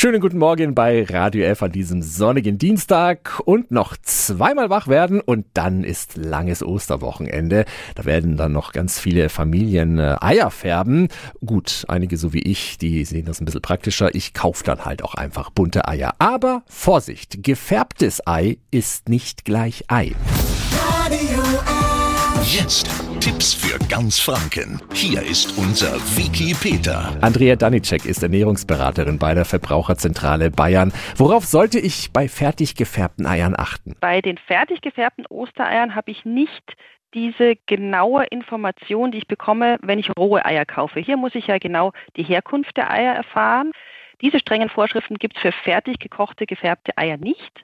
Schönen guten Morgen bei Radio F an diesem sonnigen Dienstag und noch zweimal wach werden und dann ist langes Osterwochenende. Da werden dann noch ganz viele Familien äh, Eier färben. Gut, einige so wie ich, die sehen das ein bisschen praktischer. Ich kaufe dann halt auch einfach bunte Eier. Aber Vorsicht, gefärbtes Ei ist nicht gleich Ei. Radio Jetzt Tipps für ganz Franken. Hier ist unser Wiki Peter. Andrea Danicek ist Ernährungsberaterin bei der Verbraucherzentrale Bayern. Worauf sollte ich bei fertig gefärbten Eiern achten? Bei den fertig gefärbten Ostereiern habe ich nicht diese genaue Information, die ich bekomme, wenn ich rohe Eier kaufe. Hier muss ich ja genau die Herkunft der Eier erfahren. Diese strengen Vorschriften gibt es für fertig gekochte, gefärbte Eier nicht.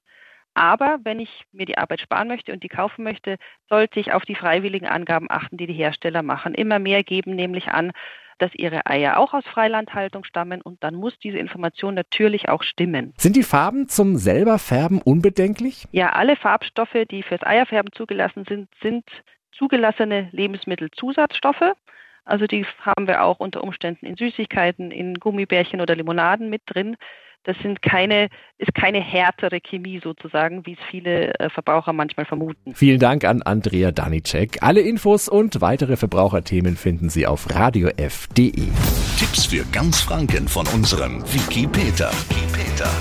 Aber wenn ich mir die Arbeit sparen möchte und die kaufen möchte, sollte ich auf die freiwilligen Angaben achten, die die Hersteller machen. Immer mehr geben nämlich an, dass ihre Eier auch aus Freilandhaltung stammen und dann muss diese Information natürlich auch stimmen. Sind die Farben zum selber Färben unbedenklich? Ja, alle Farbstoffe, die fürs Eierfärben zugelassen sind, sind zugelassene Lebensmittelzusatzstoffe. Also die haben wir auch unter Umständen in Süßigkeiten, in Gummibärchen oder Limonaden mit drin. Das sind keine, ist keine härtere Chemie sozusagen, wie es viele äh, Verbraucher manchmal vermuten. Vielen Dank an Andrea Danicek. Alle Infos und weitere Verbraucherthemen finden Sie auf radiof.de. Tipps für ganz Franken von unserem Wiki Peter.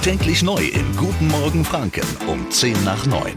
Täglich neu in Guten Morgen Franken um 10 nach 9.